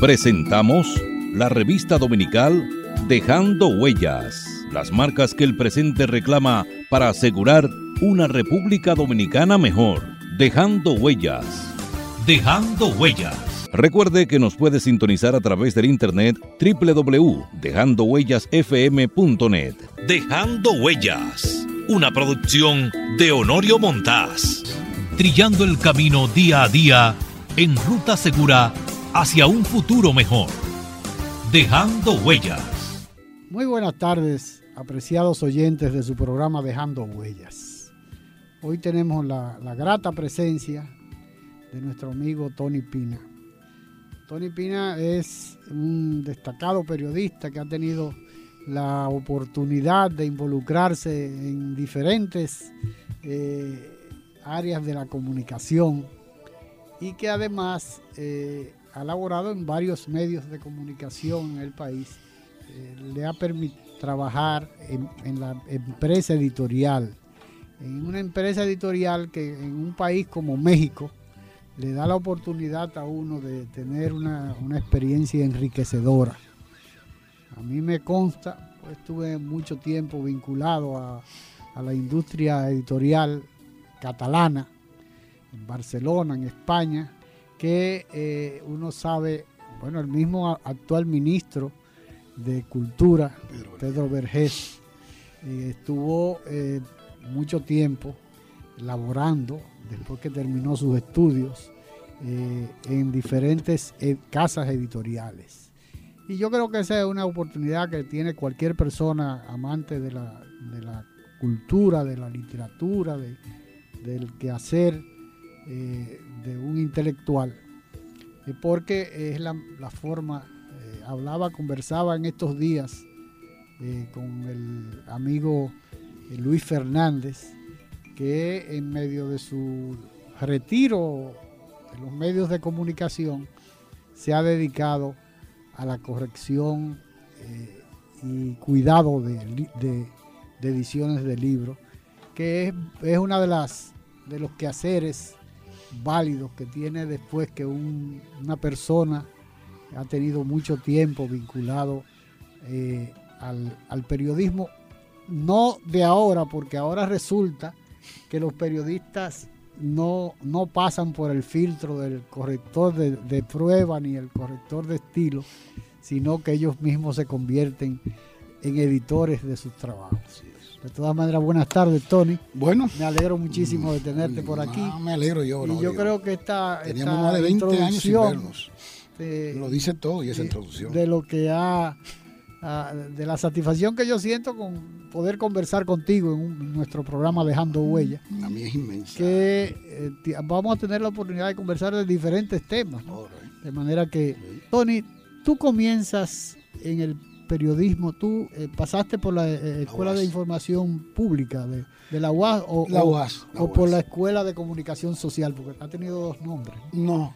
Presentamos la revista dominical Dejando Huellas, las marcas que el presente reclama para asegurar una República Dominicana mejor. Dejando Huellas. Dejando Huellas. Recuerde que nos puede sintonizar a través del internet www.dejandohuellasfm.net. Dejando Huellas, una producción de Honorio Montás. Trillando el camino día a día en ruta segura hacia un futuro mejor. Dejando Huellas. Muy buenas tardes, apreciados oyentes de su programa Dejando Huellas. Hoy tenemos la, la grata presencia de nuestro amigo Tony Pina. Tony Pina es un destacado periodista que ha tenido la oportunidad de involucrarse en diferentes eh, áreas de la comunicación y que además eh, ha laborado en varios medios de comunicación en el país. Eh, le ha permitido trabajar en, la empresa editorial, en una empresa editorial que en un país como México, le da la oportunidad a uno de tener una, una experiencia enriquecedora. A mí me consta, pues estuve mucho tiempo vinculado a, a la industria editorial catalana, en Barcelona, en España, que eh, uno sabe, bueno, el mismo actual ministro de Cultura, Pedro, Pedro Vergés, eh, estuvo eh, mucho tiempo laborando después que terminó sus estudios en diferentes casas editoriales. Y yo creo que esa es una oportunidad que tiene cualquier persona amante de la, de la cultura, de la literatura, de, del quehacer eh, de un intelectual, eh, porque es la, forma, eh, hablaba, conversaba en estos días con el amigo Luis Fernández, que en medio de su retiro de los medios de comunicación se ha dedicado a la corrección eh, y cuidado de, de, de, ediciones de libros, que es, es, una de las de los quehaceres válidos que tiene después que un, una persona ha tenido mucho tiempo vinculado eh, al, periodismo, no de ahora, porque ahora resulta que los periodistas no, no pasan por el filtro del corrector de, prueba ni el corrector de estilo, sino que ellos mismos se convierten en editores de sus trabajos. De todas maneras, buenas tardes, Tony. Bueno, me alegro muchísimo de tenerte por aquí. No, me alegro yo. Y no, yo digo, creo que esta, teníamos esta más de 20 años sin vernos. de- Lo dice todo y esa de- introducción. de lo que ha ah, de la satisfacción que yo siento con poder conversar contigo en, un- en nuestro programa Dejando Huella, A mí es inmensa. que eh, vamos a tener la oportunidad de conversar de diferentes temas. ¿no? De manera que, Tony, tú comienzas en el periodismo, tú eh, pasaste por la eh, Escuela de. Información Pública de, de la UAS o, La o- UAS. la o por la Escuela de Comunicación Social, porque ha tenido dos nombres. No.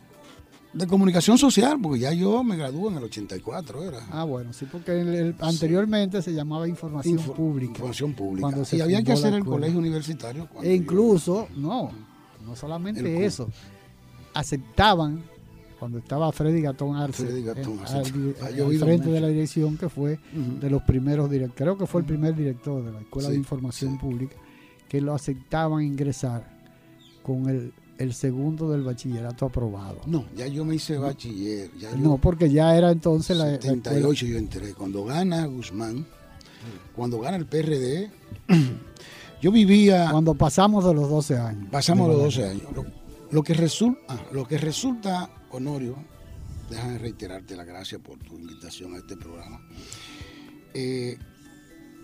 De comunicación social, porque ya yo me gradué en el 84, era. Ah, bueno, sí, porque el- el- anteriormente se llamaba Información Info- Pública. Información pública. Cuando se Y había que hacer el colegio universitario. E yo- incluso, no, no solamente eso, aceptaban, cuando estaba Freddy Gatón Arce, Freddy Gatón eh, Arce. al, frente mucho. de la dirección, que fue de los primeros directores, creo que fue el primer director de la Escuela de Información sí. Pública, que lo aceptaban ingresar con el, el segundo del bachillerato aprobado. No, ya yo me hice bachiller. Ya yo, No, porque ya era entonces la, la escuela- 78 yo entré. Cuando gana Guzmán, cuando gana el PRD, yo vivía... cuando pasamos de los 12 años. Pasamos De los verdad. 12 años. Lo, que resulta, lo que resulta, Honorio, déjame reiterarte la gracia por tu invitación a este programa. Eh,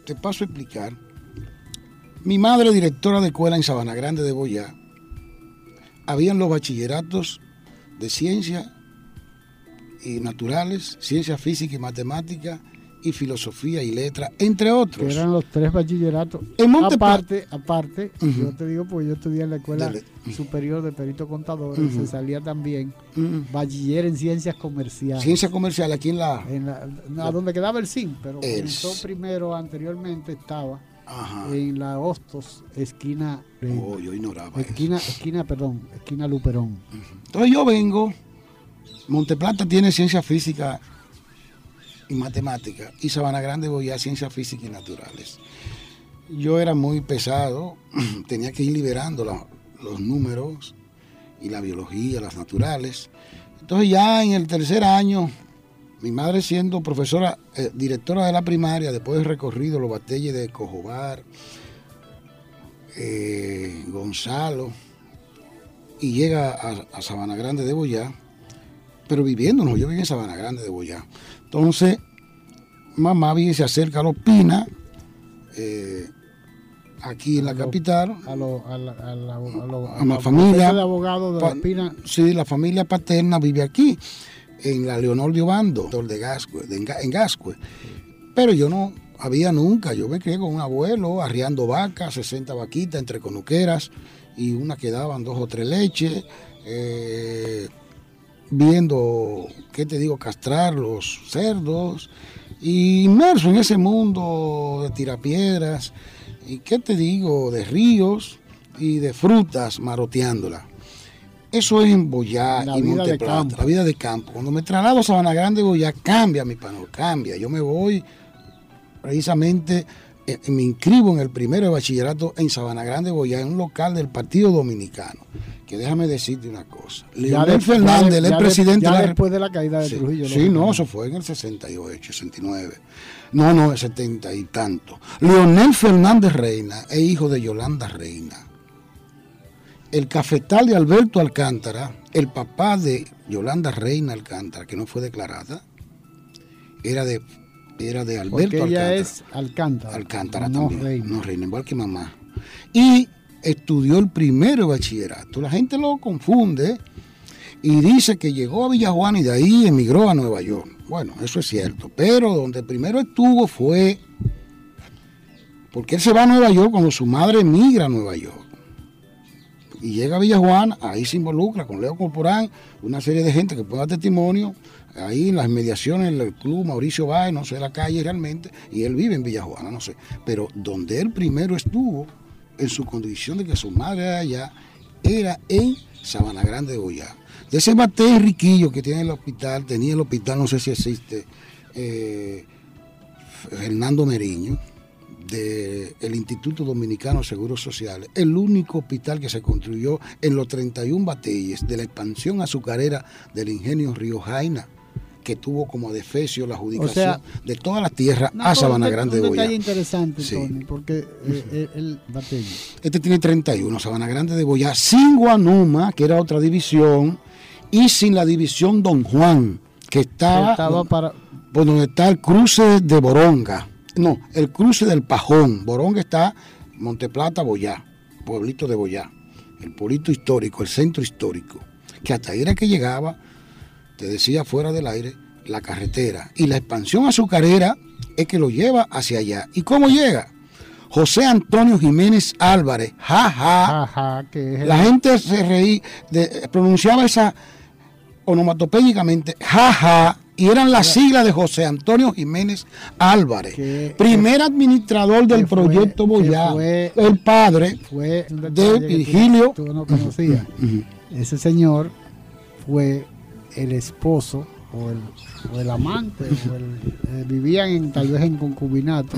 te paso a explicar. Mi madre, directora de escuela en Sabana Grande de Boyá, habían los bachilleratos de ciencia y naturales, ciencia física y matemática, y filosofía y letra, entre que otros. eran los tres bachilleratos. En Monte aparte, aparte, yo te digo, pues yo estudié en la escuela Dale. superior de perito contador, Ujú. se salía también bachiller en ciencias comerciales. Ciencia comercial aquí en la... En la, no, a donde quedaba el CIN, pero comenzó primero, anteriormente estaba Ajá. en la Hostos, esquina, Oh, yo ignoraba esquina, eso. esquina, perdón, esquina Luperón. Entonces yo vengo Monteplata tiene ciencia física y matemática y Sabana Grande Boyá ciencia física y naturales. Yo era muy pesado, tenía que ir liberando los números y la biología, las naturales. Entonces ya en el tercer año, mi madre siendo profesora, eh, directora de la primaria, después de recorrido los batalles de Cojobar, eh, Gonzalo, y llega a, Sabana Grande de Boyá, pero viviéndonos, yo viví en Sabana Grande de Boyá. Entonces, mamá viene, se acerca a los Pinas, eh, aquí en la capital. A, la, familia. de abogados de Pina. Sí, la familia paterna vive aquí, en la Leonor de Obando, de Gascue, en Gascue. Pero yo no había nunca, yo me crié con un abuelo arriando vacas, 60 vaquitas entre conuqueras y una que daban dos o tres leches, eh, viendo, ¿qué te digo?, castrar los cerdos, y inmerso en ese mundo de tirapiedras, y qué te digo, de ríos y de frutas maroteándola. Eso es en Boyá y Monteplata, la vida de campo. Cuando me traslado a Sabana Grande, Boyá cambia mi panel, cambia. Yo me voy precisamente me inscribo en el primero de bachillerato en Sabana Grande, Boyá, en un local del Partido Dominicano. Que déjame decirte una cosa. Leonel Fernández, el presidente. Ya después de la caída de Trujillo. Sí, no, eso fue en el 68, 69. No, no, el 70 y tanto. Leonel Fernández Reina es hijo de Yolanda Reina. El cafetal de Alberto Alcántara, el papá de Yolanda Reina Alcántara, que no fue declarada, era de era de Alberto Porque ella es Alcántara. Alcántara no también. Reina. No reina, igual que mamá. Y estudió el primero bachillerato. La gente lo confunde y dice que llegó a Villajuana y de ahí emigró a Nueva York. Bueno, eso es cierto. Pero donde primero estuvo fue porque él se va a Nueva York cuando su madre emigra a Nueva York. Y llega a Villajuana, ahí se involucra con Leo Corporán, una serie de gente que puede dar testimonio ahí en las mediaciones del club Mauricio Báez, no sé la calle realmente, y él vive en Villajuana, no sé. Pero donde él primero estuvo, en su condición de que su madre era allá, era en Sabana Grande de. De ese bate riquillo que tiene el hospital, tenía el hospital, no sé si existe, eh, Fernando Meriño, del Instituto Dominicano de Seguros Sociales, el único hospital que se construyó en los 31 batalles de la expansión azucarera del ingenio Río Jaina que tuvo como defecio la adjudicación de todas las tierras a Sabana Grande de Boyá. Un detalle interesante, Tony, porque eh, eh, el, Este tiene 31, Sabana Grande de Boyá, sin Guanuma, que era otra división, y sin la división Don Juan, que estaba, estaba para... por donde está el cruce de Boronga. No, el cruce del Pajón. Boronga está Monteplata, Boyá, pueblito de Boyá. El pueblito histórico, el centro histórico. Que hasta ahí era que llegaba te decía fuera del aire, la carretera. Y la expansión azucarera es que lo lleva hacia allá. ¿Y cómo llega? José Antonio Jiménez Álvarez, jaja. Ja, la gente se reí, pronunciaba esa onomatopédicamente, jaja, y eran las siglas de José Antonio Jiménez Álvarez, primer administrador del proyecto Boyá, el padre fue de Virgilio. Tú, no conocías. Ese señor fue el esposo o el, amante, eh, vivían en, tal vez en concubinato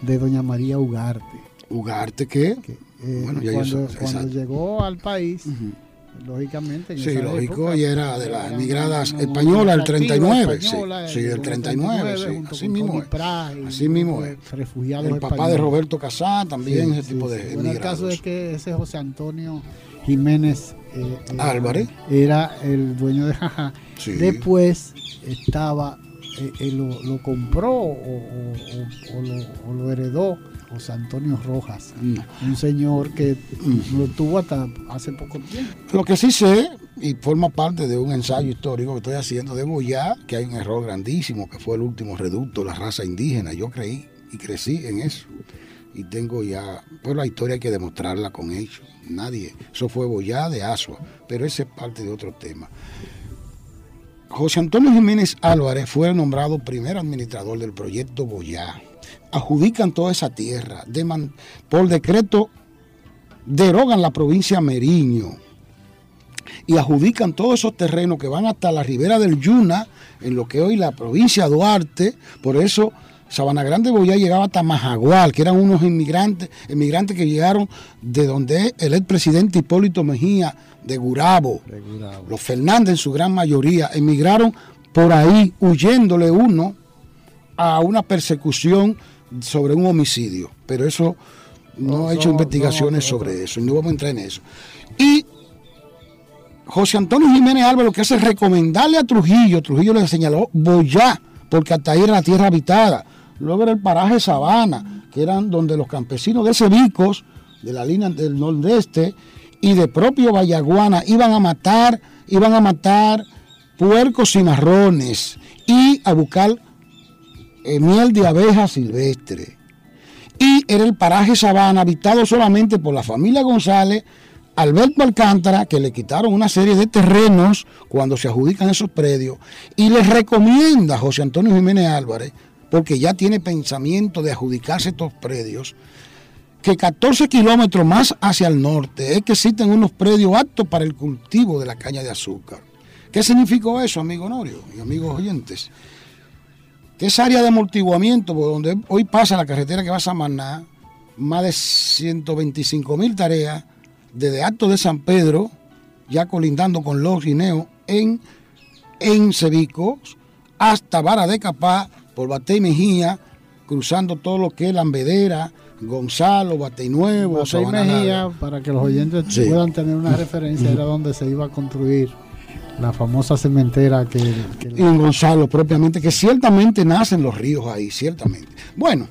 de doña María Ugarte. ¿Ugarte qué? Eh, cuando, llegó al país, lógicamente. sí, lógico, y era de las emigradas españolas del 39. sí, del 39, sí, así mismo Así mismo es. El papá de Roberto Casá también, ese tipo de bueno, el caso es que ese José Antonio Jiménez eh, Álvarez era el dueño de Jaja. Después estaba, eh, lo, compró o, lo, heredó José Antonio Rojas, un señor que lo tuvo hasta hace poco tiempo. Lo que sí sé, y forma parte de un ensayo histórico que estoy haciendo de Boyá, que hay un error grandísimo, que fue el último reducto, la raza indígena. Yo creí y crecí en eso. Y tengo ya, pues la historia hay que demostrarla con hechos nadie. Eso fue Boyá de Asua, pero ese es parte de otro tema. José Antonio Jiménez Álvarez fue nombrado primer administrador del proyecto Boyá. Adjudican toda esa tierra. por decreto derogan la provincia Meriño. y adjudican todos esos terrenos que van hasta la ribera del Yuna, en lo que hoy la provincia Duarte, por eso Sabana Grande Boyá llegaba hasta Majagual, que eran unos inmigrantes, inmigrantes que llegaron de donde el expresidente Hipólito Mejía de Gurabo, de Gurabo, los Fernández en su gran mayoría, emigraron por ahí huyéndole uno a una persecución sobre un homicidio. Pero eso no, ha hecho investigaciones sobre eso, y no vamos a entrar en eso. Y José Antonio Jiménez Álvarez lo que hace es recomendarle a Trujillo, Trujillo le señaló Boyá, porque hasta ahí era la tierra habitada. Luego era el paraje Sabana, que eran donde los campesinos de Cebicos, de la línea del nordeste, y de propio Vallaguana iban a matar, iban a matar puercos y marrones y a buscar eh, miel de abeja silvestre. Y era el paraje Sabana, habitado solamente por la familia González, Alberto Alcántara, que le quitaron una serie de terrenos cuando se adjudican esos predios, y les recomienda a José Antonio Jiménez Álvarez, porque ya tiene pensamiento de adjudicarse estos predios, que 14 kilómetros más hacia el norte es que existen unos predios aptos para el cultivo de la caña de azúcar. ¿Qué significó eso, amigo Norio y amigos oyentes? Que esa área de amortiguamiento, por donde hoy pasa la carretera que va a Samaná, más de 125 mil tareas, desde Alto de San Pedro, ya colindando con Los Guineos, en, en hasta Vara de Capá, por Batey Mejía, cruzando todo lo que es Lambedera, Gonzalo, Batey Nuevo, Batey Mejía, para que los oyentes puedan tener una referencia, era donde se iba a construir la famosa cementera que, Y en Gonzalo propiamente, que ciertamente nacen los ríos ahí, ciertamente. Bueno,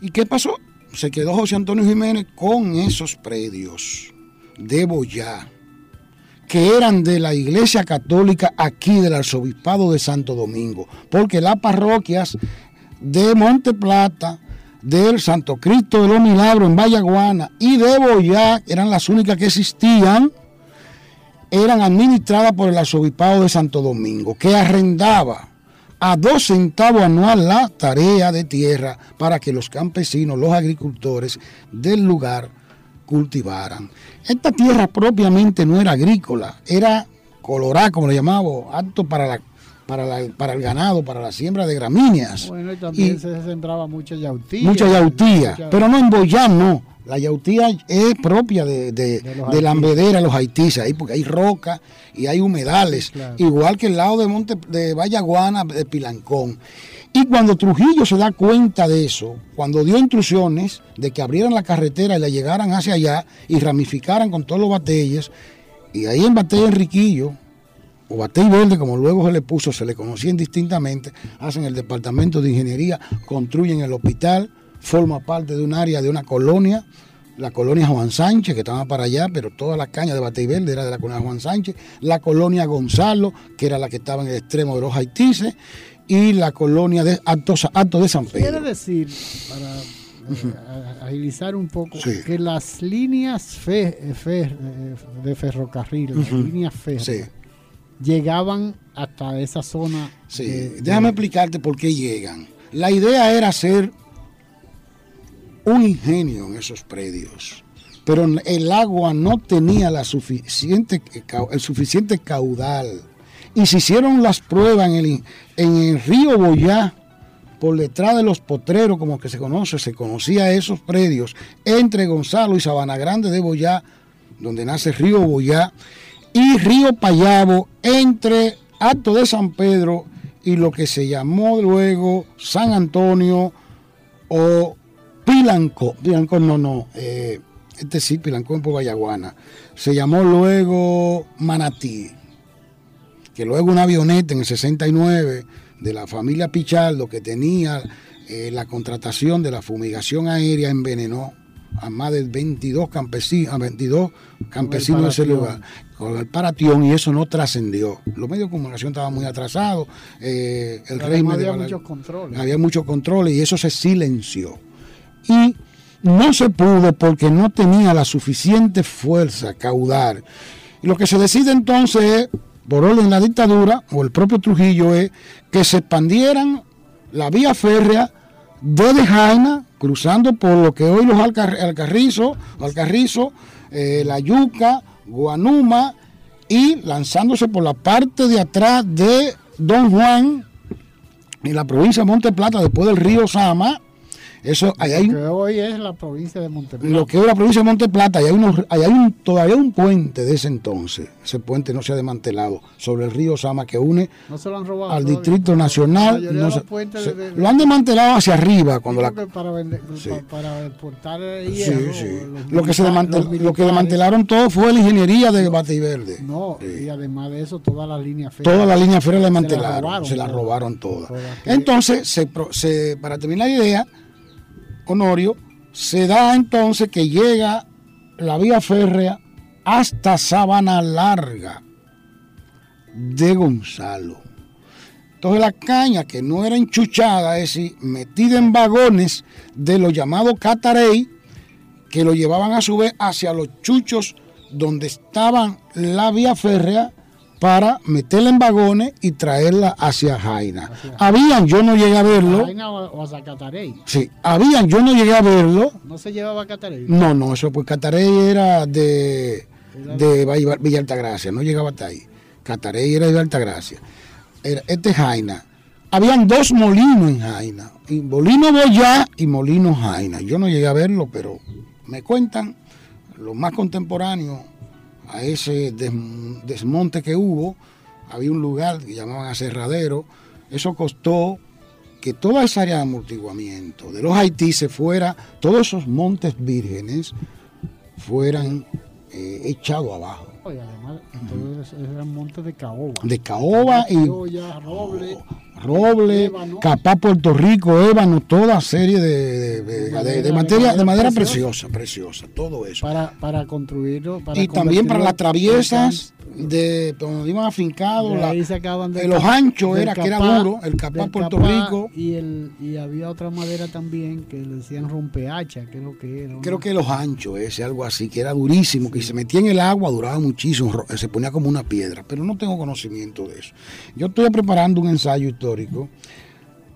¿y qué pasó? se quedó José Antonio Jiménez con esos predios de Boyá, que eran de la Iglesia Católica aquí del Arzobispado de Santo Domingo, porque las parroquias de Monte Plata, del Santo Cristo de los Milagros en Vallaguana y de Boyá, eran las únicas que existían, eran administradas por el Arzobispado de Santo Domingo, que arrendaba a dos centavos anual la tarea de tierra para que los campesinos, los agricultores del lugar cultivaran. Esta tierra propiamente no era agrícola, era colorada, como le llamamos, apto para la para, para el ganado, para la siembra de gramíneas. Bueno, y también se sembraba mucha yautía. Mucha yautía, pero no en Boyán, no. La yautía es propia de, de, de, la ambedera, los haitíes, ahí porque hay roca y hay humedales, igual que el lado de Monte de Vallaguana, de Pilancón. Y cuando Trujillo se da cuenta de eso, cuando dio instrucciones de que abrieran la carretera y la llegaran hacia allá y ramificaran con todos los batalles, y ahí en Batey Enriquillo, o Batey Verde, como luego se le puso, se le conocía indistintamente, hacen el departamento de ingeniería, construyen el hospital, forma parte de un área de una colonia, la colonia Juan Sánchez, que estaba para allá, pero toda la caña de Batey Verde era de la colonia Juan Sánchez, la colonia Gonzalo, que era la que estaba en el extremo de los haitises, y la colonia de Alto, de San Pedro. Quiere decir, para eh, agilizar un poco, que las líneas fe, eh, de ferrocarril, las líneas férreas, llegaban hasta esa zona. Sí, déjame explicarte por qué llegan. La idea era hacer un ingenio en esos predios, pero el agua no tenía la suficiente, el suficiente caudal. Y se hicieron las pruebas en el, en el río Boyá, por detrás de los potreros, como que se conoce, se conocía esos predios, entre Gonzalo y Sabana Grande de Boyá, donde nace Río Boyá, y Río Payabo, entre Alto de San Pedro y lo que se llamó luego San Antonio o Pilanco, Pilanco no, no, eh, este sí, Pilanco en Vallaguana. Se llamó luego Manatí, que luego una avioneta en el 69 de la familia Pichardo que tenía eh, la contratación de la fumigación aérea envenenó a más de 22 campesinos, a 22 campesinos de ese lugar con el paratión y eso no trascendió. Los medios de comunicación estaban muy atrasados, eh, el régimen había muchos controles. Había muchos controles y eso se silenció y no se pudo porque no tenía la suficiente fuerza caudal. Y lo que se decide entonces, por orden de la dictadura o el propio Trujillo, es que se expandieran la vía férrea desde Jaina, cruzando por lo que hoy los Alcarrizo, Alcarrizo, eh, La Yuca, Guanuma y lanzándose por la parte de atrás de Don Juan, en la provincia de Monte Plata, después del río Sama, eso, ahí hay, que hoy es la provincia de Monteplata. lo que es la provincia de Monte Plata, ahí hay, unos, ahí hay un, todavía un puente de ese entonces. Ese puente no se ha desmantelado sobre el río Sama que une No se lo han robado. al todavía. Distrito Nacional. no se- se- de- de- lo han desmantelado hacia arriba cuando la, para, vender, Sí. pa- para exportar Sí, hierro, sí. los Lo que, se desmantel- lo que desmantelaron todo fue la ingeniería de Bativerde. No, Sí. y además de eso, toda la línea férrea. Toda la línea férrea la Se la desmantelaron, robaron se la toda. robaron todas. Todas que- Entonces, se- para terminar la idea, Honorio, se da entonces que llega la vía férrea hasta Sabana Larga de Gonzalo. Entonces la caña que no era enchuchada, es decir, metida en vagones de los llamados catarey, que lo llevaban a su vez hacia los chuchos donde estaban la vía férrea para meterla en vagones y traerla hacia Jaina. Hacia- Habían, yo no llegué a verlo, Jaina o, o a Zacatarey. sí, habían, yo no llegué a verlo, No se llevaba a Catarey. no, no, eso pues Catarey era de, de Villa Altagracia, no llegaba hasta ahí. Catarey era de Villa Altagracia. Era, este es Jaina. Habían dos molinos en Jaina, y Molino Boyá y Molino Jaina. Yo no llegué a verlo, pero me cuentan los más contemporáneos a ese des- desmonte que hubo. Había un lugar que llamaban aserradero. Eso costó que toda esa área de amortiguamiento de los Haití se fuera, todos esos montes vírgenes fueran eh, echados abajo. Y además, todos eran montes de caoba. De caoba y roble. Roble, Ébano. capá Puerto Rico, ébano, toda serie de, de- de- Madera, de- de de materia, de madera preciosa. preciosa, todo eso. Para, para construirlo. Para y también para las traviesas de donde iban afincados, De la- de los anchos era que era duro, el del Puerto capá Rico. Y, el, y había otra madera también que le decían rompehacha, que es lo que era. ¿no? Creo que los anchos, ese, algo así, que era durísimo, que se metía en el agua, duraba muchísimo, se ponía como una piedra, pero no tengo conocimiento de eso. Yo estoy preparando un ensayo histórico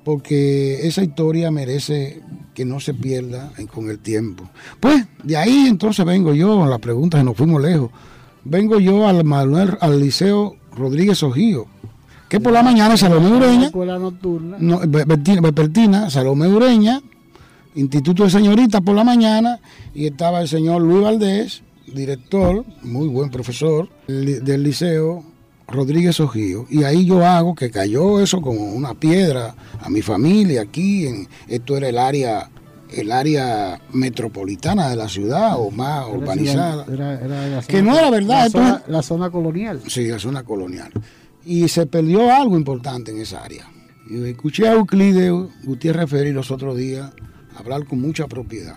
porque esa historia merece que no se pierda con el tiempo. Pues de ahí entonces vengo yo, la pregunta, si nos fuimos lejos, vengo yo al, Manuel, al Liceo Rodríguez Ojío, que por la mañana Salomé Ureña, escuela nocturna. no, Be- Bertina, Vespertina, Salomé Ureña, Instituto de Señoritas por la mañana, y estaba el señor Luis Valdés, director, muy buen profesor del liceo Rodríguez Ojío. Y ahí yo hago que cayó eso como una piedra a mi familia aquí, en, esto era el área el área metropolitana de la ciudad o más Era urbanizada. era- era Que no era verdad, La zona, la zona colonial. Sí, la zona colonial. Y se perdió algo importante en esa área. Y escuché a Euclides Gutiérrez Ferri los otros días hablar con mucha propiedad.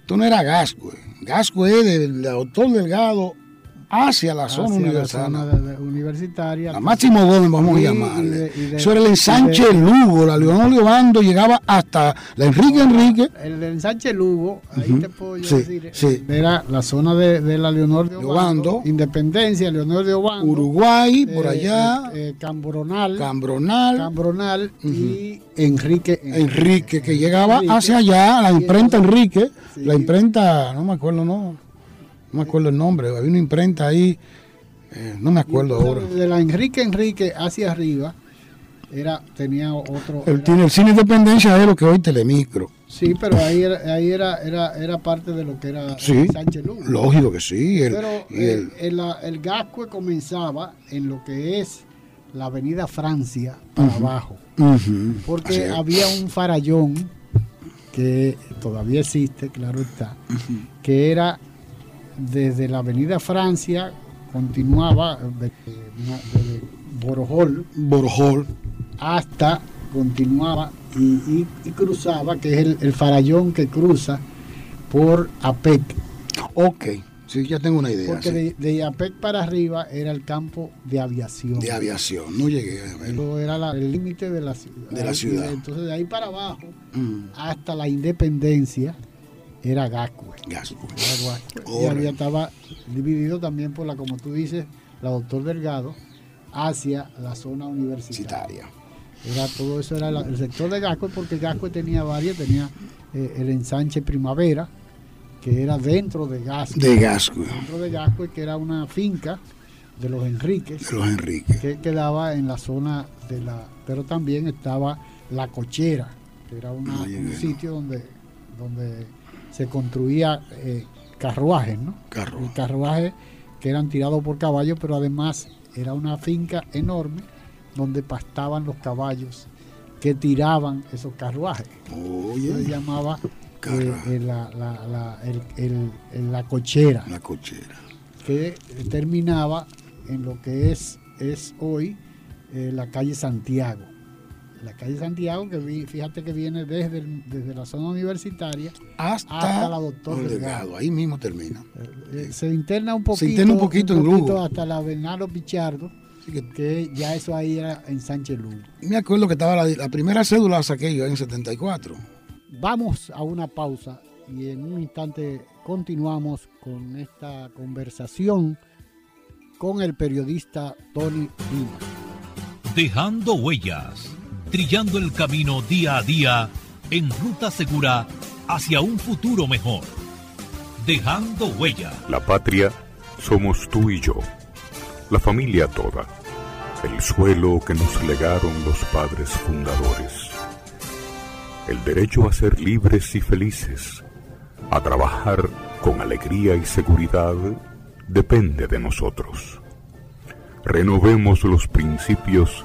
Esto no era Gascue. Gascue es del autor Delgado hacia la zona hacia la universitaria. La Máximo Gómez, vamos a llamarle. y de- y de- Eso era el de- ensanche Lugo, la Leonor Leobando llegaba hasta la Enrique Enrique, El ensanche Lugo, ahí te puedo yo Sí, decir, sí. era la zona de, la Leonor de Obando, Obando. Independencia, Leonor de Obando, Uruguay, eh, por allá, eh, eh, Cambronal, Cambronal, Cambronal y Enrique. Enrique, que llegaba Enrique. hacia allá, la imprenta Enrique, Sí. la imprenta, no me acuerdo, no, no me acuerdo el nombre, había una imprenta ahí, eh, no me acuerdo ahora. De la Enrique Enrique hacia arriba, era, tenía otro. Él era- tiene el cine Independencia es lo que hoy Telemicro. sí, pero ahí, era, ahí era, era, era parte de lo que era Sí, el ensanche Lugo. lógico que sí. el- Pero y el- el, el Gascue comenzaba en lo que es la avenida Francia para abajo. Porque había un farallón que todavía existe, claro está, que era desde la avenida Francia, continuaba de, de Borojol Borjol, hasta continuaba y, y- y cruzaba, que es el, el farallón que cruza por APEC. ok, sí, ya tengo una idea. Porque sí, de, de APEC para arriba era el campo de aviación. de aviación, no llegué a verlo. Eso era la- el límite de la ciudad. De la ciudad. Entonces de ahí para abajo Mm, hasta la independencia era Gascue. Gascue. Era Gascue. Y había estaba dividido también por la, como tú dices, la doctor Delgado, hacia la zona universitaria. Era, todo eso era la- el sector de Gascue, porque Gascue tenía varias, tenía eh, el ensanche Primavera, que era dentro de Gascue. De Gascue. Dentro de Gascue, que era una finca de los Enríquez. De los Enríquez. Que quedaba en la zona de la. Pero también estaba La Cochera, que era un sitio donde, donde se construía eh, carruajes, ¿no? Carruajes que eran tirados por caballos, pero además era una finca enorme donde pastaban los caballos que tiraban esos carruajes. Se llamaba eh, eh, la, la, cochera. La cochera. Que terminaba en lo que es, es hoy eh, la calle Santiago. La calle Santiago, que fíjate que viene desde, desde la zona universitaria hasta, la doctor Delgado. Ahí mismo termina. se interna un poquito, se interna un poquito, un poquito hasta la Bernardo Pichardo que, ya eso ahí era en Sánchez Lugo. Me acuerdo que estaba la, primera cédula la saqué yo en 74. Vamos a una pausa y en un instante continuamos con esta conversación con el periodista Tony Lima. Dejando huellas, trillando el camino día a día en ruta segura hacia un futuro mejor. Dejando huellas. La patria somos tú y yo la familia toda, el suelo que nos legaron los padres fundadores, el derecho a ser libres y felices, a trabajar con alegría y seguridad, depende de nosotros. Renovemos los principios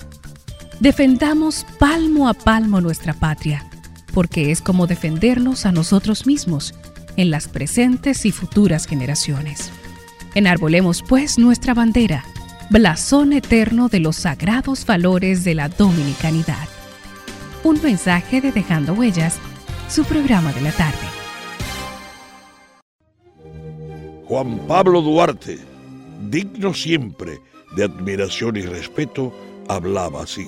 Defendamos palmo a palmo nuestra patria, porque es como defendernos a nosotros mismos en las presentes y futuras generaciones. Enarbolemos pues nuestra bandera blasón eterno de los sagrados valores de la dominicanidad. Un mensaje de Dejando Huellas, su programa de la tarde. Juan Pablo Duarte, digno siempre de admiración y respeto, hablaba así.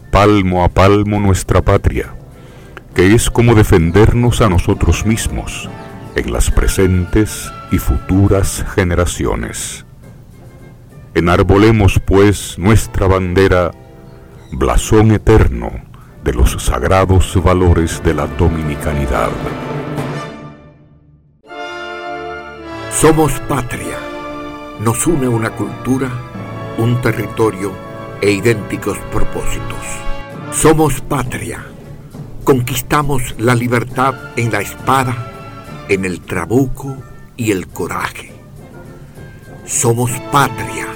palmo a palmo nuestra patria, que es como defendernos a nosotros mismos en las presentes y futuras generaciones. Enarbolemos pues nuestra bandera, blasón eterno de los sagrados valores de la dominicanidad. Somos patria. Nos une una cultura, un territorio e idénticos propósitos. Somos patria. Conquistamos la libertad en la espada, en el trabuco y el coraje. Somos patria.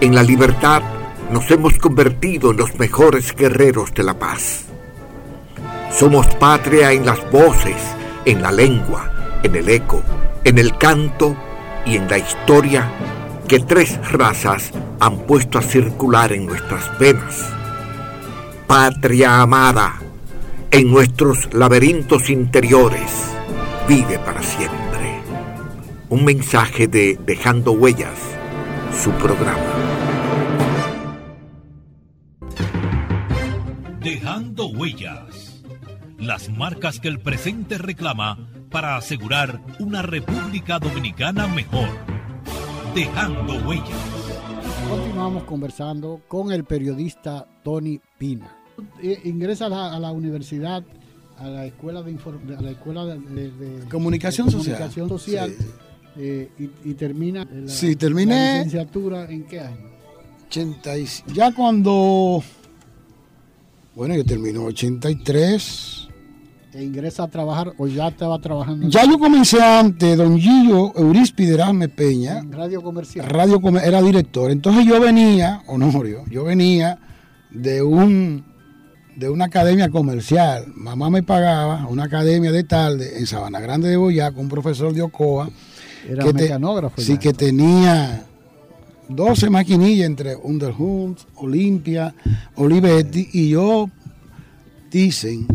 En la libertad nos hemos convertido en los mejores guerreros de la paz. Somos patria en las voces, en la lengua, en el eco, en el canto y en la historia que tres razas han puesto a circular en nuestras venas. patria amada, en nuestros laberintos interiores, vive para siempre. Un mensaje de Dejando Huellas, su programa. Dejando Huellas, las marcas que el presente reclama para asegurar una República Dominicana mejor. Dejando Huellas. Continuamos conversando con el periodista Tony Pina. Eh, Ingresa a la, a la universidad, a la escuela de, inform- a la escuela de, de- de- Comunicación de social. comunicación social, Sí. eh, y, y termina la, Sí, terminé- la licenciatura en qué año? 80 y- ya cuando, bueno, yo termino 83. E ingresa a trabajar o ya estaba trabajando Ya yo comencé antes, don Gillo Euríspide Erasme Peña, en radio comercial. radio era director. Entonces yo venía, Honorio, yo venía de un de una academia comercial. Mamá me pagaba una academia de tarde en Sabana Grande de Boyá con un profesor de Ocoa. Era que te- mecanógrafo. Sí, ya. que tenía 12 maquinillas entre Underhunt, Olimpia, Olivetti, y yo dicen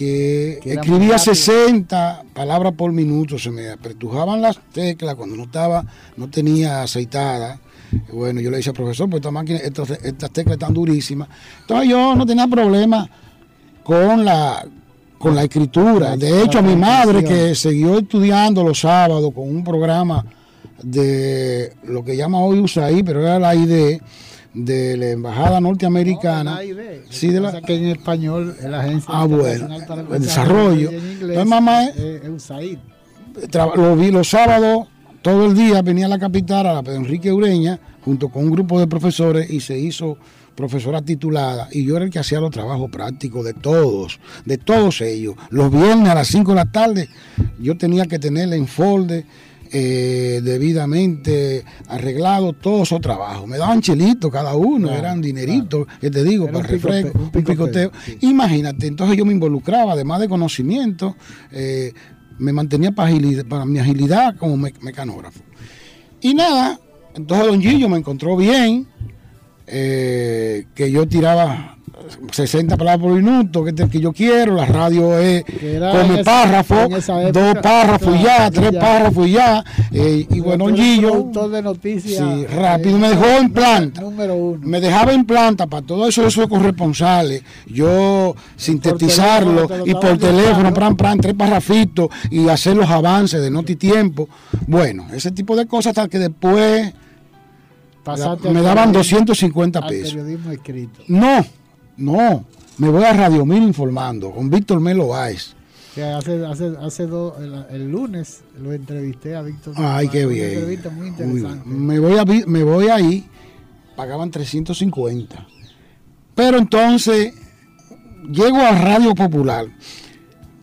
que, escribía rápido. 60 palabras por minuto, se me apretujaban las teclas cuando no estaba, no tenía aceitada. Bueno, yo le decía, profesor, pues esta máquina, estas, estas teclas están durísimas. Entonces yo no tenía problema con la con la escritura. De hecho, a mi madre que siguió estudiando los sábados con un programa de lo que llama hoy USAID, pero era la ID de la Embajada Norteamericana. No. Sí, de la- que en español es la Agencia Ah, bueno, para el desarrollo. en inglés mamá, es, es. Tra- lo vi los sábados, todo el día venía a la capital, a la Pedro Enrique Ureña, junto con un grupo de profesores y se hizo profesora titulada. Y yo era el que hacía los trabajos prácticos de todos, de todos ellos. Los viernes a las 5 de la tarde yo tenía que tener en folder eh, debidamente arreglado todos esos trabajos. Me daban chelitos cada uno, Claro, eran dineritos, que te digo, Era para un refresco, un un picoteo, picoteo. sí. Imagínate, entonces yo me involucraba, además de conocimiento, eh, me mantenía para, agilidad- para mi agilidad como me- mecanógrafo. Y nada, entonces Don Gillo me encontró bien, eh, que yo tiraba 60 palabras por minuto, que es el que yo quiero, la radio es esa- párrafo, época, dos párrafos ya, tres ya. párrafos ya, eh, y bueno, eres Gillo, productor de noticias. sí, eh, rápido me dejó en planta. Número uno. Me dejaba en planta para todo eso, eso de corresponsales, yo sintetizarlo teléfono y por teléfono, pran, pran, tres parrafitos y hacer los avances de noti tiempo. Bueno, ese tipo de cosas hasta que después me daban periodismo- 250 al pesos. escrito. No, no, me voy a Radio Mil informando con Víctor Melo Báez. Que hace, hace, hace dos, el, el lunes lo entrevisté a Víctor. Ay, qué bien. entrevista muy Muy interesante. bien. Me voy, a, me voy ahí, pagaban 350. Pero entonces llego a Radio Popular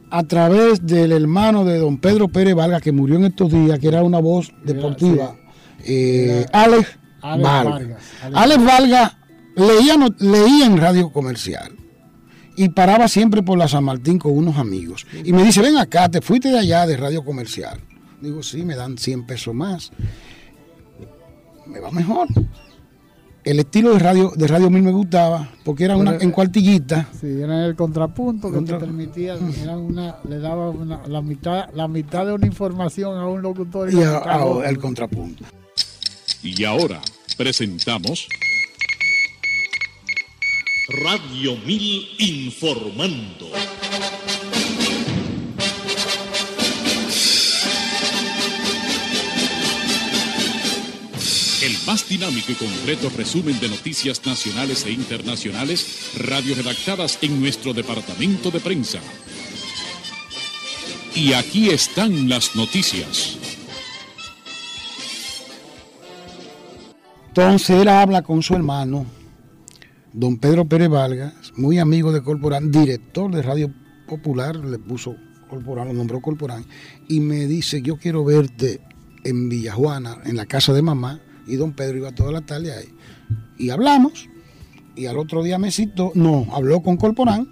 a través del hermano de don Pedro Pérez Vargas, que murió en estos días, que era una voz deportiva, eh, Era Alex, Alex Vargas. Vargas, Alex Alex Vargas leía, no- leía en Radio Comercial y paraba siempre por la San Martín con unos amigos. Y me dice, ven acá, te fuiste de allá de Radio Comercial. Digo, sí, me dan 100 pesos más. Me va mejor. El estilo de Radio, de radio Mil me gustaba, porque era una, en cuartillita. Sí, era el contrapunto que Contra- te permitía, era una, le daba una- la mitad, la mitad de una información a un locutor Y la a- a a- el contrapunto. Y ahora presentamos Radio Mil Informando. El más dinámico y completo resumen de noticias nacionales e internacionales, radio redactadas en nuestro departamento de prensa. Y aquí están las noticias. Entonces él habla con su hermano, don Pedro Pérez Vargas, muy amigo de Corporán, director de Radio Popular, le puso Corporán, lo nombró Corporán, y me dice, yo quiero verte en Villajuana, en la casa de mamá, y don Pedro iba toda la tarde ahí. Y hablamos, y al otro día me citó, no, habló con Corporán,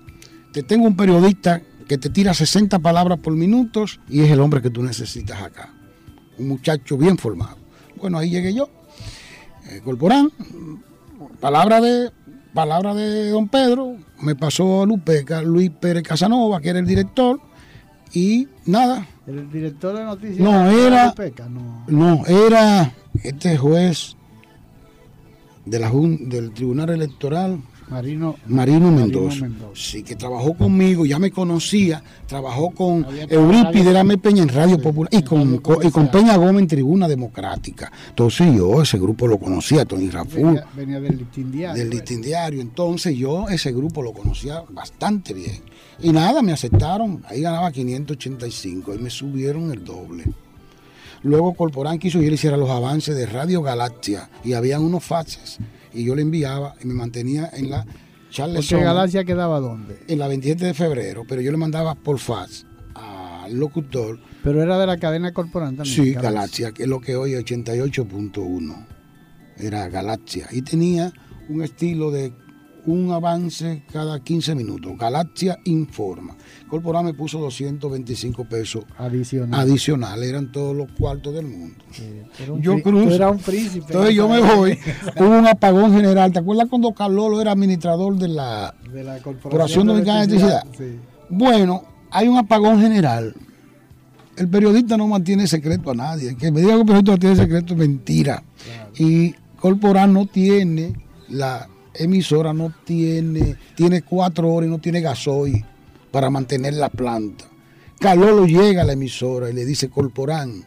te tengo un periodista que te tira 60 palabras por minutos y es el hombre que tú necesitas acá. Un muchacho bien formado. Bueno, ahí llegué yo. Eh, Corporán, palabra de palabra de don Pedro, me pasó a Lupeca, Luis Pérez Casanova, que era el director, y nada. ¿El director de noticias? No, era. Lupeca? No. No, era este juez de la, del Tribunal Electoral, Marino, Marino Mendoza. Marino Mendoza. Sí, que trabajó conmigo, ya me conocía, trabajó con Eurípides Rame Peña en Radio Sí, Popular y con, y. Peña Gómez en Tribuna Democrática. Entonces yo ese grupo lo conocía, Tony Raful, Venía, venía del listín diario. del pues. listín diario. Entonces yo ese grupo lo conocía bastante bien. Y nada, me aceptaron, ahí ganaba 585 y me subieron el doble. Luego Corporán quiso que yo le hiciera los avances de Radio Galaxia y habían unos faxes y yo le enviaba y me mantenía en la Charles Porque Galaxia quedaba dónde? en la 27 de febrero, pero yo le mandaba por fax al locutor, Pero era de la cadena corporal también. sí, Galaxia, que es lo que hoy es 88.1, era Galaxia, y tenía un estilo de un avance cada 15 minutos, Galaxia Informa. Corporal me puso 225 pesos Adicional. adicionales, eran todos los cuartos del mundo. Sí, Yo cruzo. tú eras un príncipe. Entonces yo me voy, hubo un apagón general, ¿te acuerdas cuando Carlolo era administrador de la De la Corporación Dominicana de Electricidad. Sí. Bueno, hay un apagón general. El periodista no mantiene secreto a nadie. El que me diga que el periodista no tiene secreto es mentira. Y Corporal no tiene, la emisora no tiene, tiene cuatro horas y no tiene gasoil para mantener la planta. Carlolo llega a la emisora y le dice, Corporán,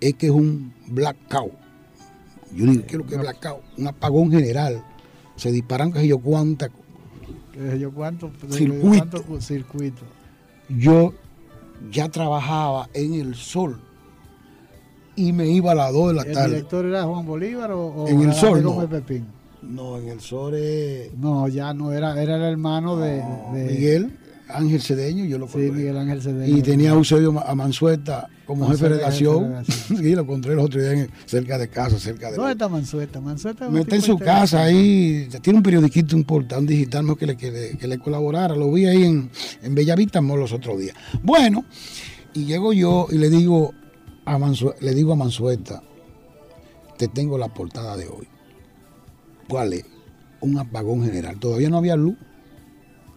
es que es un blackout. Yo digo, ¿qué es lo que es blackout? Un apagón general. Se disparan, sé yo, sé yo cuánto Circuito. cuánto circuito. yo ya trabajaba en el sol y me iba a las 2 de la ¿El tarde. director era Juan Bolívar o, o En el Sol, no. Pepín? No, en el sol es No, ya no era, era el hermano de, de- Miguel Ángel Cedeño, yo lo Sí, compré. Miguel Ángel Cedeño. Y tenía a Eusebio Mansueta como jefe de Mansueta, jefe de redacción. Sí, lo encontré los otros días en- cerca de casa, cerca de... ¿Dónde está Mansueta? Mansueta es está en su casa ahí, tiene un periodiquito importante, un digital mejor que le, que le, que le colaborara. Lo vi ahí en, en Bellavista los otros días. Bueno, y llego yo y le digo a Mansue- le digo a Mansueta, te tengo la portada de hoy. ¿Cuál es? Un apagón general. Todavía no había luz.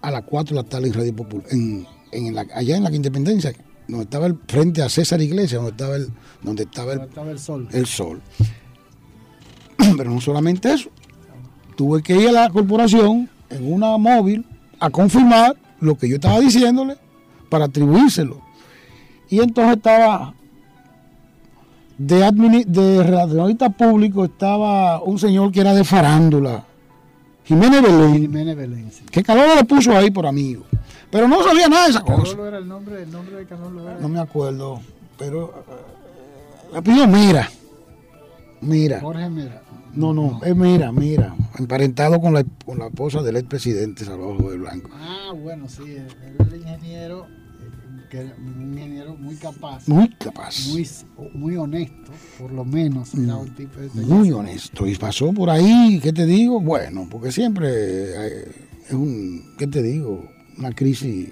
A las 4 de la tarde en Radio Popular, en, en la- allá en la Independencia, donde estaba el frente a César Iglesias, donde estaba el, donde estaba el ¿Dónde estaba el sol? el sol. Pero no solamente eso. Tuve que ir a la corporación en una móvil a confirmar lo que yo estaba diciéndole para atribuírselo. Y entonces estaba de, de relacionista público, estaba un señor que era de farándula, Jiménez Belén, Jiménez Belén. sí. que Calolo lo puso ahí por amigo. Pero no sabía nada de esa cosa. Carolo era el nombre, el nombre de Carolo era No me acuerdo, pero eh, le pidió mira, mira. Jorge Mera. No, no, es mira, mira, emparentado con la, con la esposa del expresidente Salvador de Blanco. Ah, bueno, sí, él era el ingeniero, que era un ingeniero muy capaz, Muy capaz, muy, muy, muy honesto, por lo menos, era un tipo de honesto. Y pasó por ahí, ¿qué te digo? Bueno, porque siempre eh, es un, ¿qué te digo? Una crisis,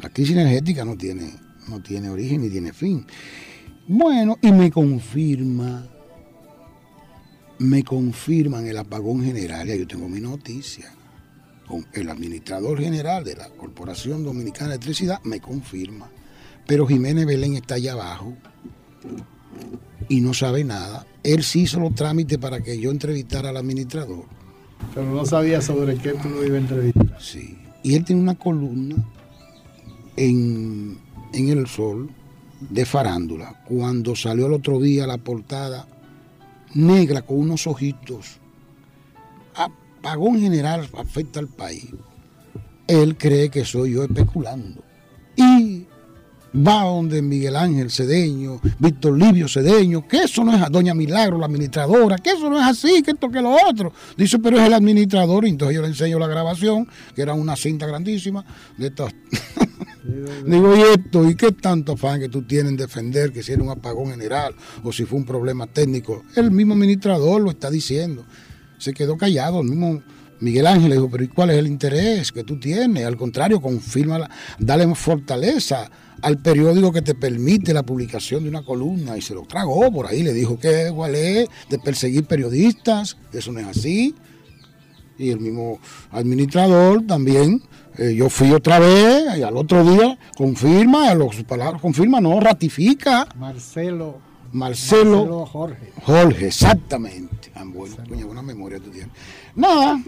la crisis energética no tiene, no tiene origen ni tiene fin. Bueno, y me confirma, me confirman el apagón general, ya yo tengo mi noticia. Con el administrador general de la Corporación Dominicana de Electricidad me confirma. Pero Jiménez Belén está allá abajo y no sabe nada. Él sí hizo los trámites para que yo entrevistara al administrador. Pero no sabía sobre qué tú lo ibas a entrevistar. Sí. Y él tiene una columna en, en El Sol de farándula. Cuando salió el otro día la portada negra con unos ojitos, apagón general afecta al país. Él cree que soy yo especulando. Y va donde Miguel Ángel Cedeño, Víctor Livio Cedeño, que eso no es Doña Milagro, la administradora, que eso no es así, que esto que lo otro. Dice, pero es el administrador, y entonces yo le enseño la grabación, que era una cinta grandísima, de. Digo, ¿y esto? ¿Y qué tanto afán que tú tienes en defender que si era un apagón general o si fue un problema técnico? El mismo administrador lo está diciendo. Se quedó callado, el mismo Miguel Ángel le dijo, pero ¿y cuál es el interés que tú tienes? Al contrario, confirma, dale fortaleza al periódico que te permite la publicación de una columna y se lo tragó por ahí, le dijo que cuál es de perseguir periodistas, eso no es así. y el mismo administrador también. Eh, yo fui otra vez y al otro día confirma, sus palabras confirma, no, ratifica. Marcelo. Marcelo, Jorge. Jorge, exactamente. Ah, bueno, buena memoria tú tienes. Nada,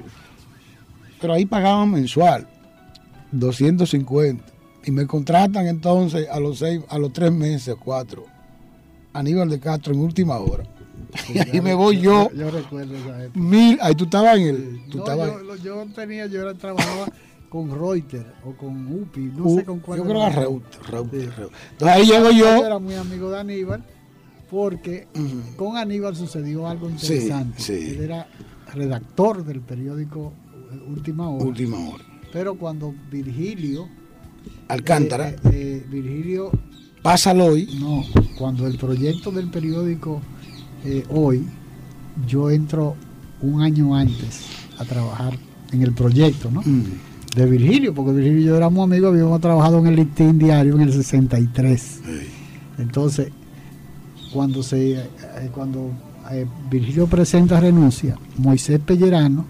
pero ahí pagaban mensual, 250. Y me contratan entonces a los seis, a los tres meses, cuatro. Aníbal de Castro en última hora. y ahí me voy yo. Yo, recuerdo esa época. Mil, ahí tú estabas en el. yo, yo, tenía, yo era, trabajaba con Reuters o con UPI, no sé con cuál. Yo creo que era Reuters. Entonces ahí llego yo. Yo era muy amigo de Aníbal porque con Aníbal sucedió algo interesante. Él era redactor del periódico Última Hora. Última Hora. Pero cuando Virgilio. Alcántara. Eh, eh, Virgilio. Pásalo hoy. No, cuando el proyecto del periódico eh, hoy, yo entro un año antes a trabajar en el proyecto, ¿no? De Virgilio, porque Virgilio y yo éramos amigos, habíamos trabajado en el listín diario en el 63. Entonces, cuando se cuando Virgilio presenta renuncia, Moisés Pellerano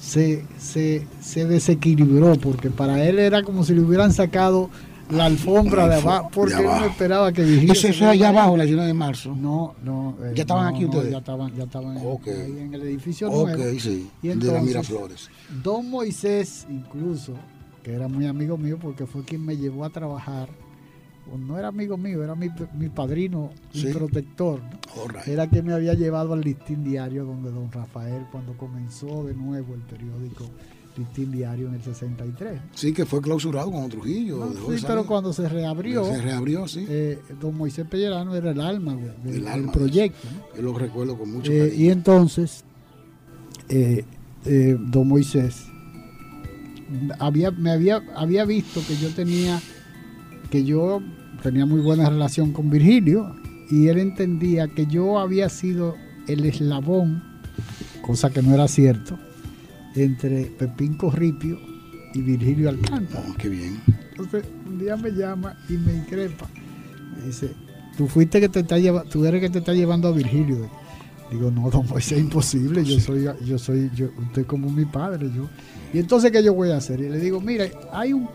se, se, desequilibró, porque para él era como si le hubieran sacado la alfombra de abajo, porque él no esperaba que Virgilio. Eso, es allá abajo, la ciudad de marzo. No, no. Eh, ¿Ya estaban aquí ustedes? ya estaban, ya estaban ahí en el edificio okay, nuevo. sí. Y entonces, de la Miraflores. Don Moisés, incluso, que era muy amigo mío, porque fue quien me llevó a trabajar no era amigo mío, era mi, padrino mi protector. Era que me había llevado al listín diario donde don Rafael, cuando comenzó de nuevo el periódico Listín Diario en el 63. Sí, que fue clausurado con Trujillo. sí, pero cuando se reabrió, se reabrió sí. Eh, don Moisés Pellerano era el alma del proyecto. Yo lo recuerdo con mucho eh, Y entonces, eh, don Moisés había, me había, había visto que yo tenía que yo tenía muy buena relación con Virgilio y él entendía que yo había sido el eslabón, cosa que no era cierto, entre Pepín Corripio y Virgilio Alcántara. Oh, qué bien. Entonces, un día me llama y me increpa. Me dice, tú fuiste que te está llevando, tú eres que te está llevando a Virgilio. Digo, no, don Moisés, es imposible, yo soy, yo soy, yo, usted como mi padre, yo. Y entonces, ¿qué yo voy a hacer? Y le digo, mire, hay un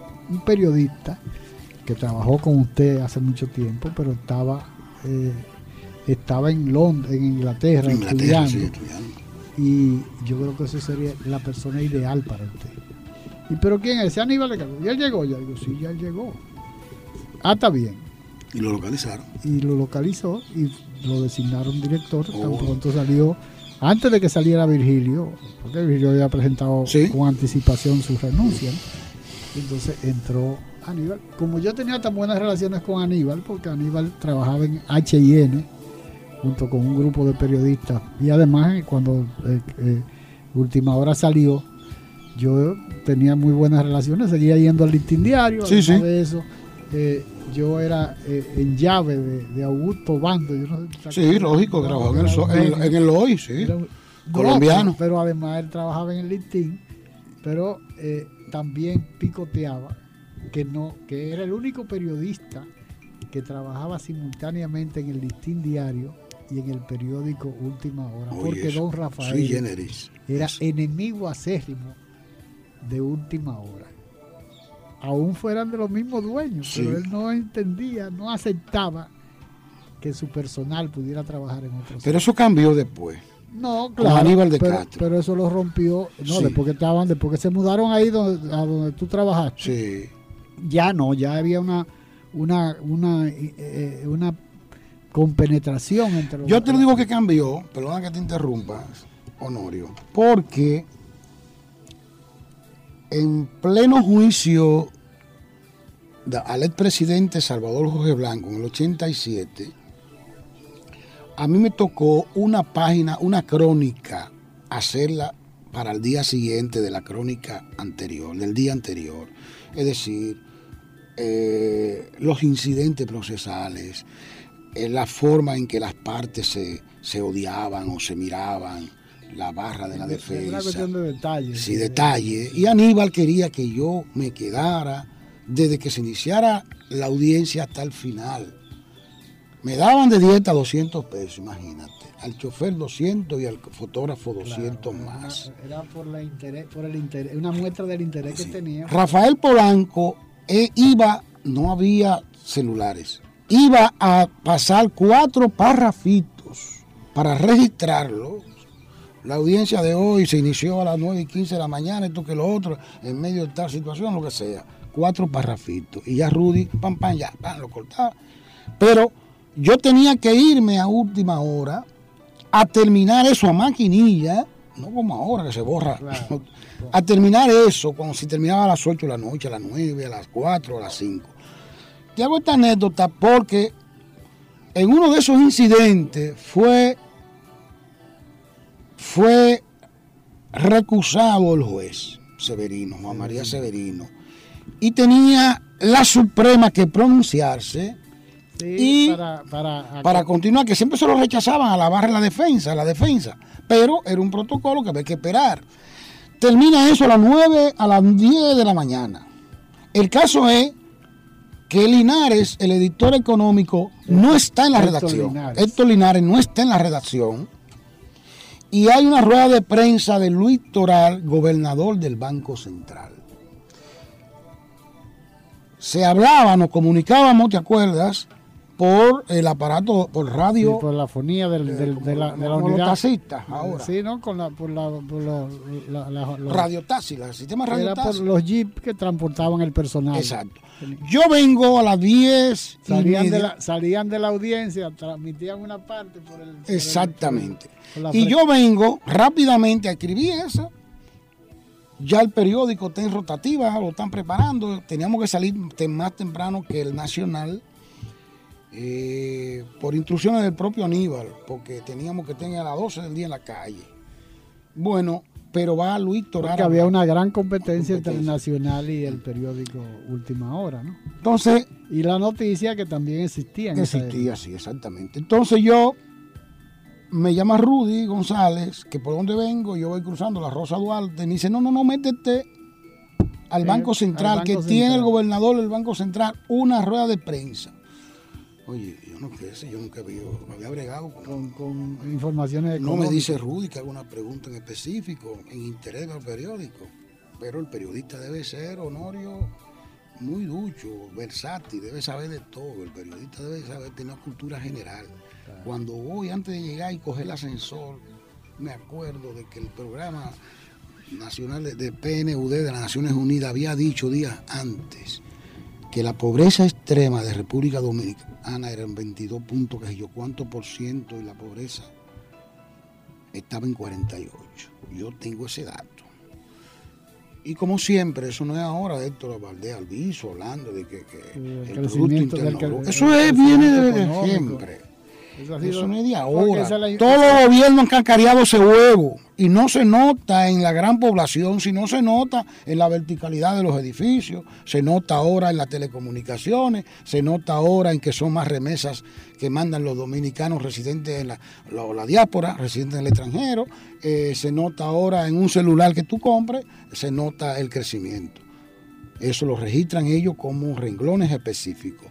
periodista que trabajó con usted hace mucho tiempo, pero estaba eh, estaba en Londres, en Inglaterra, estudiando. Y yo creo que esa sería la persona ideal para usted. ¿Y pero quién es? Aníbal de Carlos. ¿Y él llegó? Ya digo, sí, ya llegó. Ah, está bien. Y lo localizaron. Y lo localizó y lo designaron director. Tan oh. pronto salió, antes de que saliera Virgilio, porque Virgilio había presentado con anticipación su renuncia. Entonces entró Aníbal. Como yo tenía tan buenas relaciones con Aníbal, porque Aníbal trabajaba en HN junto con un grupo de periodistas. Y además, eh, cuando eh, eh, Última Hora salió, yo tenía muy buenas relaciones, seguía yendo al listín diario. Sí, sí. de eso, yo era en llave de, Augusto Bando. sí, lógico, trabajaba en el, hoy, sí. colombiano. pero además él trabajaba en el listín, pero también picoteaba que no, que era el único periodista que trabajaba simultáneamente en el Listín Diario y en el periódico Última Hora, porque don Rafael era enemigo acérrimo de Última Hora. Aún fueran de los mismos dueños, pero él no entendía, no aceptaba que su personal pudiera trabajar en otro Pero eso cambió después. No, claro. Aníbal de pero, Castro. pero eso lo rompió, no, después que estaban, después que se mudaron ahí donde, a donde tú trabajaste. Sí ya no, ya había una una una, eh, una compenetración entre los Yo te lo digo que cambió, perdona que te interrumpa, Honorio, porque en pleno juicio al expresidente Salvador Jorge Blanco en el 87, a mí me tocó una página, una crónica, hacerla para el día siguiente de la crónica anterior, del día anterior. Es decir, eh, los incidentes procesales, eh, la forma en que las partes se, se, odiaban o se miraban, la barra de la defensa. cuestión de detalle. Sí, detalle. Y Aníbal quería que yo me quedara desde que se iniciara la audiencia hasta el final. Me daban de dieta 200 pesos, imagínate. Al chofer 200 y al fotógrafo 200 más. Era, por, la interés, por el interés, una muestra del interés que tenía. Rafael Polanco eh, iba, no había celulares, iba a pasar cuatro parrafitos para registrarlo. La audiencia de hoy se inició a las 9 y 15 de la mañana, esto que lo otro, en medio de tal situación, lo que sea. Cuatro parrafitos. Y ya Rudy, pam, pam, ya, pam, lo cortaba. Pero yo tenía que irme a última hora a terminar eso a maquinilla, no como ahora que se borra, a terminar eso, como si terminaba a las 8 de la noche, a las 9, a las 4, a las 5. Te hago esta anécdota porque en uno de esos incidentes fue, fue recusado el juez Severino, Juan María Severino, y tenía la Suprema que pronunciarse y para, continuar, que siempre se lo rechazaban a la barra de la defensa, a la defensa, pero era un protocolo que había que esperar. Termina eso a las 9, a las 10 de la mañana. El caso es que Linares, el editor económico, no está en la redacción. Héctor Linares no está en la redacción. Y hay una rueda de prensa de Luis Toral, gobernador del Banco Central. Se hablaba, nos comunicábamos, ¿te acuerdas? Por el aparato, por radio. por la fonía del, de la, de la unidad. Los ahora. Sí, ¿no? Con la, por la, por la, radio taxi, el sistema radio Era por los jeeps que transportaban el personal. Exacto. Yo vengo a las 10 salían, de la, salían de la audiencia, transmitían una parte por el... Exactamente. y yo vengo rápidamente a escribir eso. Ya el periódico está en rotativa, lo están preparando. Teníamos que salir más temprano que el Nacional eh, por instrucciones del propio Aníbal, porque teníamos que tener a las 12 del día en la calle. Bueno, pero va Luis Toral. Porque había una gran competencia, entre el Nacional y el periódico Última Hora, ¿no? Entonces. Y la noticia que también existía. En existía, sí, exactamente. Entonces yo. Me llama Rudy González, que por donde vengo, yo voy cruzando la Rosa Duarte, me dice, no, no, no, métete al Banco Central, que tiene el gobernador del Banco Central una rueda de prensa. Oye, yo no sé, yo nunca había, había bregado con, con, informaciones No me dice Rudy que haga una pregunta en específico, en interés al periódico, pero el periodista debe ser, Honorio, muy ducho, versátil, debe saber de todo. El periodista debe saber tener una cultura general. Cuando voy, antes de llegar y coger el ascensor, me acuerdo de que el programa nacional de PNUD de las Naciones Unidas había dicho días antes que la pobreza extrema de República Dominicana era en 22 puntos, que yo cuánto por ciento, y la pobreza estaba en 48. Yo tengo ese dato. Y como siempre, eso no es ahora de Héctor Valdés Alviso hablando de que, el, Producto Interno Eso es, viene desde siempre. Eso, no es de ahora. Todos los gobiernos han cacareado ese huevo y no se nota en la gran población, sino se nota en la verticalidad de los edificios, se nota ahora en las telecomunicaciones, se nota ahora en que son más remesas que mandan los dominicanos residentes en la, la, diáspora, residentes en el extranjero, eh, se nota ahora en un celular que tú compres, se nota el crecimiento. Eso lo registran ellos como renglones específicos.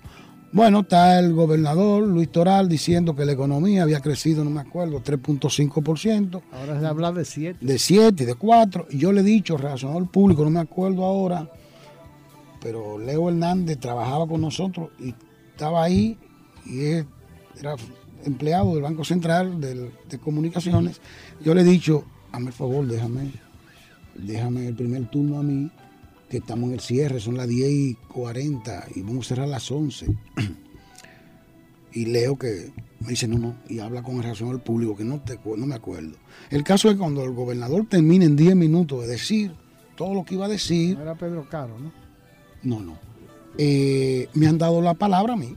Bueno, está el gobernador Luis Toral diciendo que la economía había crecido, no me acuerdo, 3.5%. Ahora se habla de 7. De 7 y de 4. Y yo le he dicho, relacionado público, no me acuerdo ahora, pero Leo Hernández trabajaba con nosotros y estaba ahí y era empleado del Banco Central de, Comunicaciones. Yo le he dicho, hazme el favor, déjame, déjame el primer turno a mí que estamos en el cierre, son las 10 y 40 y vamos a cerrar a las 11. y leo que me dice, no, no, y habla con relación al público, que no, te, no me acuerdo. El caso es que cuando el gobernador termine en 10 minutos de decir todo lo que iba a decir... No era Pedro Caro, ¿no? No, no. Eh, me han dado la palabra a mí.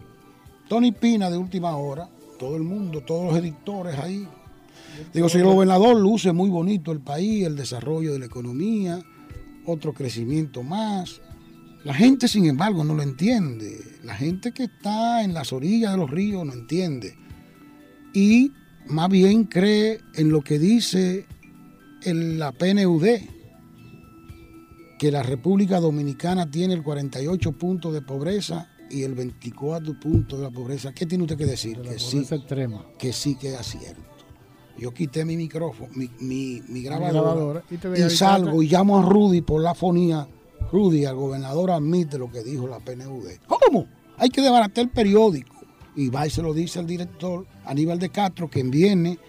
Tony Pina de última hora, todo el mundo, todos los editores ahí. Digo, señor gobernador, luce muy bonito el país, el desarrollo de la economía, otro crecimiento más. La gente, sin embargo, no lo entiende. La gente que está en las orillas de los ríos no entiende. Y más bien cree en lo que dice en la PNUD, que la República Dominicana tiene el 48 puntos de pobreza y el 24 punto de la pobreza, ¿qué tiene usted que decir? De la que pobreza sí, extrema. que sí que es cierto. Yo quité mi micrófono, mi, mi, mi grabadora, grabadora, y te salgo y llamo a Rudy por la fonía. Rudy, al gobernador admite lo que dijo la PNUD. ¿Cómo? Hay que desbaratar el periódico. Y va y se lo dice al director Aníbal de Castro, que viene,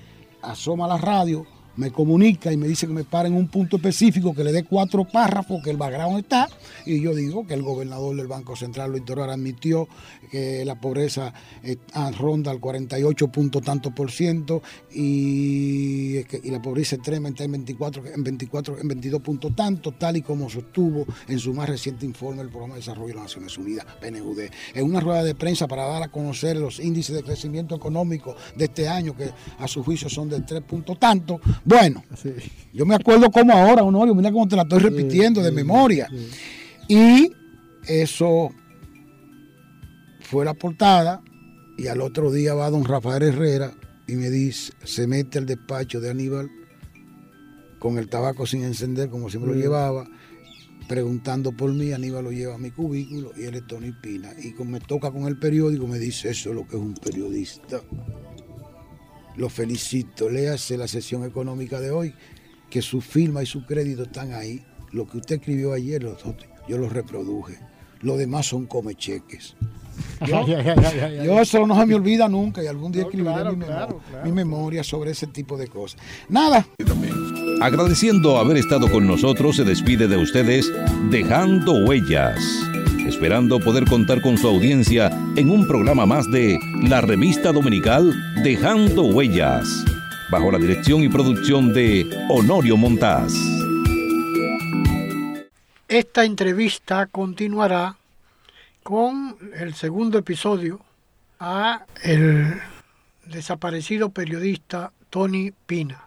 asoma la radio, me comunica y me dice que me pare en un punto específico, que le dé cuatro párrafos, que el background está. Y yo digo que el gobernador del Banco Central, Luis Torrar, admitió que la pobreza eh, ah, ronda al 48 punto tanto por ciento y la pobreza extrema está en 24, en 24, en 22 puntos tanto, tal y como sostuvo en su más reciente informe el Programa de Desarrollo de las Naciones Unidas, PNUD, en una rueda de prensa para dar a conocer los índices de crecimiento económico de este año, que a su juicio son de 3 puntos tanto. Bueno, Sí. yo me acuerdo como ahora, Honorio, mira cómo te la estoy repitiendo de memoria. Y eso fue la portada y al otro día va don Rafael Herrera y me dice, se mete al despacho de Aníbal con el tabaco sin encender como siempre lo llevaba, preguntando por mí, Aníbal lo lleva a mi cubículo y él es Tony Pina. Y como me toca con el periódico, me dice, eso es lo que es un periodista. Lo felicito, léase la sesión económica de hoy, que su firma y su crédito están ahí. Lo que usted escribió ayer, los yo lo reproduje. Lo demás son come cheques. Yo, yo eso no se me olvida nunca y algún día No, escribiré claro, mi, claro, memo- claro. mi memoria sobre ese tipo de cosas. Nada, Agradeciendo haber estado con nosotros, se despide de ustedes dejando huellas, esperando poder contar con su audiencia en un programa más de la revista dominical Dejando Huellas, bajo la dirección y producción de Honorio Montás. Esta entrevista continuará con el segundo episodio a el desaparecido periodista Tony Pina.